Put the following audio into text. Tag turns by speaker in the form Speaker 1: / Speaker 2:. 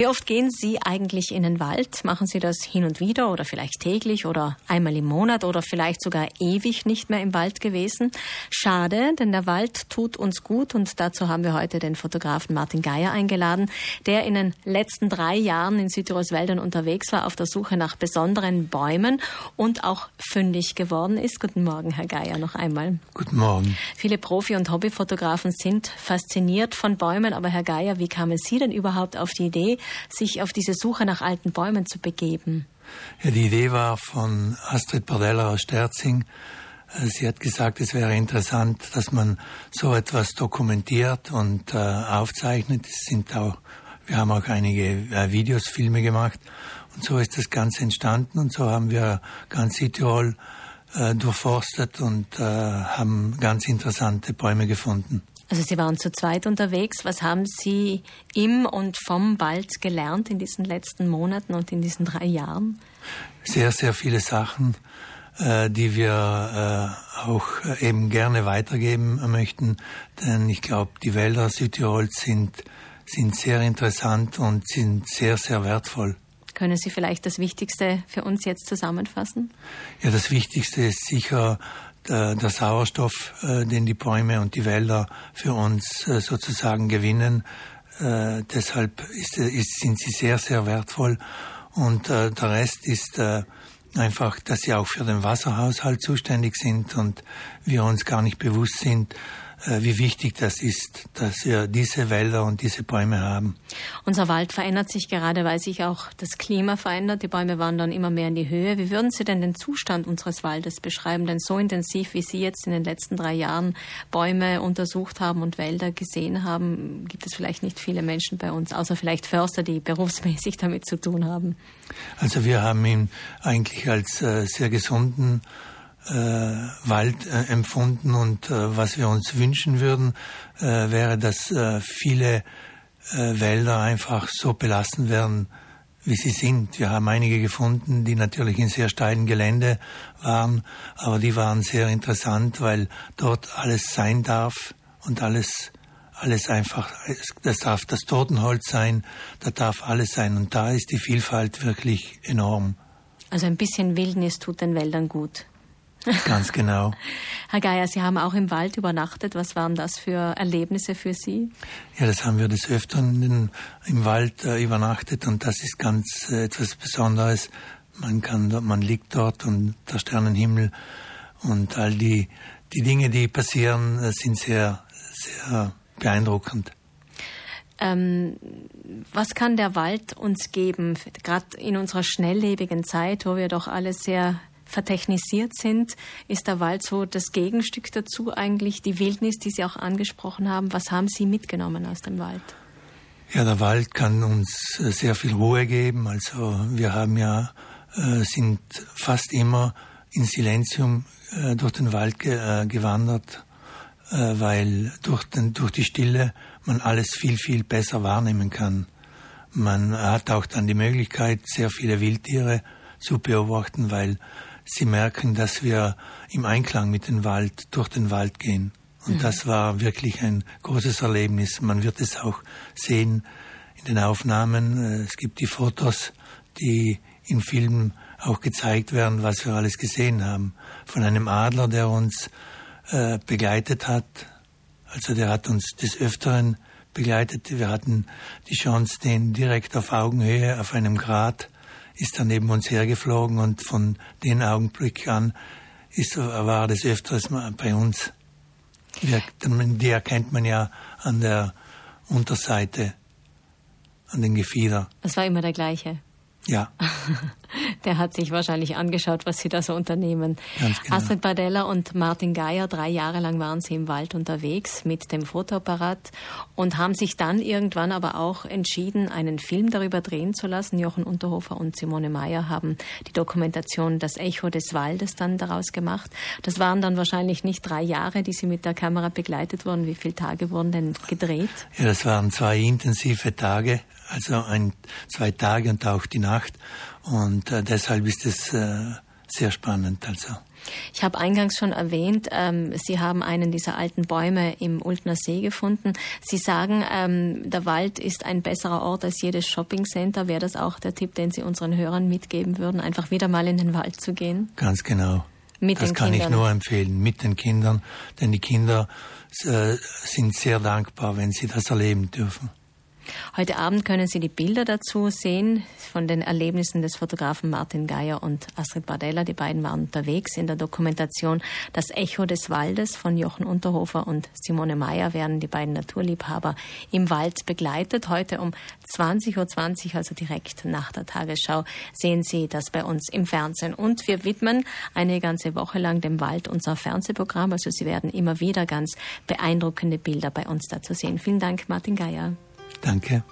Speaker 1: Wie oft gehen Sie eigentlich in den Wald? Machen Sie das hin und wieder oder vielleicht täglich oder einmal im Monat oder vielleicht sogar ewig nicht mehr im Wald gewesen? Schade, denn der Wald tut uns gut und dazu haben wir heute den Fotografen Martin Geier eingeladen, der in den letzten drei Jahren in Südtirols Wäldern unterwegs war auf der Suche nach besonderen Bäumen und auch fündig geworden ist. Guten Morgen, Herr Geier, noch einmal.
Speaker 2: Guten Morgen.
Speaker 1: Viele Profi- und Hobbyfotografen sind fasziniert von Bäumen, aber Herr Geier, wie kamen Sie denn überhaupt auf die Idee, sich auf diese Suche nach alten Bäumen zu begeben?
Speaker 2: Ja, die Idee war von Astrid Bordella aus Sterzing. Äh, sie hat gesagt, es wäre interessant, dass man so etwas dokumentiert und äh, aufzeichnet. Es sind auch, wir haben auch einige äh, Videos, Filme gemacht. Und so ist das Ganze entstanden und so haben wir ganz Südtirol äh, durchforstet und äh, haben ganz interessante Bäume gefunden.
Speaker 1: Also Sie waren zu zweit unterwegs. Was haben Sie im und vom Wald gelernt in diesen letzten Monaten und in diesen drei Jahren?
Speaker 2: Sehr, sehr viele Sachen, äh, die wir äh, auch eben gerne weitergeben möchten. Denn ich glaube, die Wälder Südtirols sind, sind sehr interessant und sind sehr, sehr wertvoll.
Speaker 1: Können Sie vielleicht das Wichtigste für uns jetzt zusammenfassen?
Speaker 2: Ja, das Wichtigste ist sicher der, der Sauerstoff, äh, den die Bäume und die Wälder für uns äh, sozusagen gewinnen. Äh, deshalb sind sie sehr, sehr wertvoll. Und äh, der Rest ist äh, einfach, dass sie auch für den Wasserhaushalt zuständig sind und wir uns gar nicht bewusst sind, äh, wie wichtig das ist, dass wir diese Wälder und diese Bäume haben.
Speaker 1: Unser Wald verändert sich gerade, weil sich auch das Klima verändert. Die Bäume wandern immer mehr in die Höhe. Wie würden Sie denn den Zustand unseres Waldes beschreiben? Denn so intensiv, wie Sie jetzt in den letzten drei Jahren Bäume untersucht haben und Wälder gesehen haben, gibt es vielleicht nicht viele Menschen bei uns, außer vielleicht Förster, die berufsmäßig damit zu tun haben.
Speaker 2: Also wir haben ihn eigentlich als äh, sehr gesunden äh, Wald äh, empfunden und äh, was wir uns wünschen würden, äh, wäre, dass äh, viele äh, Wälder einfach so belassen werden, wie sie sind. Wir haben einige gefunden, die natürlich in sehr steilen Gelände waren, aber die waren sehr interessant, weil dort alles sein darf und alles alles einfach, das darf das Totenholz sein, da darf alles sein und da ist die Vielfalt wirklich enorm.
Speaker 1: Also ein bisschen Wildnis tut den Wäldern gut.
Speaker 2: Ganz genau.
Speaker 1: Herr Geier, Sie haben auch im Wald übernachtet. Was waren das für Erlebnisse für Sie?
Speaker 2: Ja, das haben wir des Öfteren im Wald äh, übernachtet und das ist ganz äh, etwas Besonderes. Man kann, man liegt dort und der Sternenhimmel und all die, die Dinge, die passieren, äh, sind sehr, sehr beeindruckend.
Speaker 1: Ähm, was kann der Wald uns geben, gerade in unserer schnelllebigen Zeit, wo wir doch alle sehr vertechnisiert sind, ist der Wald so das Gegenstück dazu eigentlich, die Wildnis, die Sie auch angesprochen haben. Was haben Sie mitgenommen aus dem Wald?
Speaker 2: Ja, der Wald kann uns äh, sehr viel Ruhe geben. Also wir haben ja, äh, sind fast immer in Silenzium äh, durch den Wald gewandert, weil durch, den, durch die Stille man alles viel, viel besser wahrnehmen kann. Man hat auch dann die Möglichkeit, sehr viele Wildtiere zu beobachten, weil sie merken, dass wir im Einklang mit dem Wald durch den Wald gehen. Und mhm. das war wirklich ein großes Erlebnis. Man wird es auch sehen in den Aufnahmen. Äh, es gibt die Fotos, die in Filmen auch gezeigt werden, was wir alles gesehen haben. Von einem Adler, der uns äh, begleitet hat. Also der hat uns des Öfteren begleitet. Wir hatten die Chance, den direkt auf Augenhöhe auf einem Grat ist dann neben uns hergeflogen und von dem Augenblick an ist, war das öfters bei uns. Die erkennt man ja an der Unterseite, an den Gefieder.
Speaker 1: Das war immer der gleiche.
Speaker 2: Ja.
Speaker 1: Der hat sich wahrscheinlich angeschaut, was Sie da so unternehmen.
Speaker 2: Genau.
Speaker 1: Astrid Bardella und Martin Geier, drei Jahre lang waren Sie im Wald unterwegs mit dem Fotoapparat und haben sich dann irgendwann aber auch entschieden, einen Film darüber drehen zu lassen. Jochen Unterhofer und Simone Meyer haben die Dokumentation Das Echo des Waldes dann daraus gemacht. Das waren dann wahrscheinlich nicht drei Jahre, die Sie mit der Kamera begleitet wurden. Wie viele Tage wurden denn gedreht?
Speaker 2: Ja, das waren zwei intensive Tage, also ein, zwei Tage und auch die Nacht. Und äh, deshalb ist es äh, sehr spannend. Also.
Speaker 1: Ich habe eingangs schon erwähnt, ähm, Sie haben einen dieser alten Bäume im Ultner See gefunden. Sie sagen, ähm, der Wald ist ein besserer Ort als jedes Shoppingcenter. Wäre das auch der Tipp, den Sie unseren Hörern mitgeben würden, einfach wieder mal in den Wald zu gehen?
Speaker 2: Ganz genau.
Speaker 1: Mit
Speaker 2: das
Speaker 1: den
Speaker 2: kann
Speaker 1: Kindern.
Speaker 2: ich nur empfehlen, mit den Kindern, denn die Kinder äh, sind sehr dankbar, wenn sie das erleben dürfen.
Speaker 1: Heute Abend können Sie die Bilder dazu sehen von den Erlebnissen des Fotografen Martin Geier und Astrid Bardella. Die beiden waren unterwegs in der Dokumentation Das Echo des Waldes von Jochen Unterhofer und Simone Meyer werden die beiden Naturliebhaber im Wald begleitet. Heute um 20.20 Uhr, also direkt nach der Tagesschau, sehen Sie das bei uns im Fernsehen. Und wir widmen eine ganze Woche lang dem Wald unser Fernsehprogramm. Also Sie werden immer wieder ganz beeindruckende Bilder bei uns dazu sehen. Vielen Dank, Martin Geier.
Speaker 2: Danke.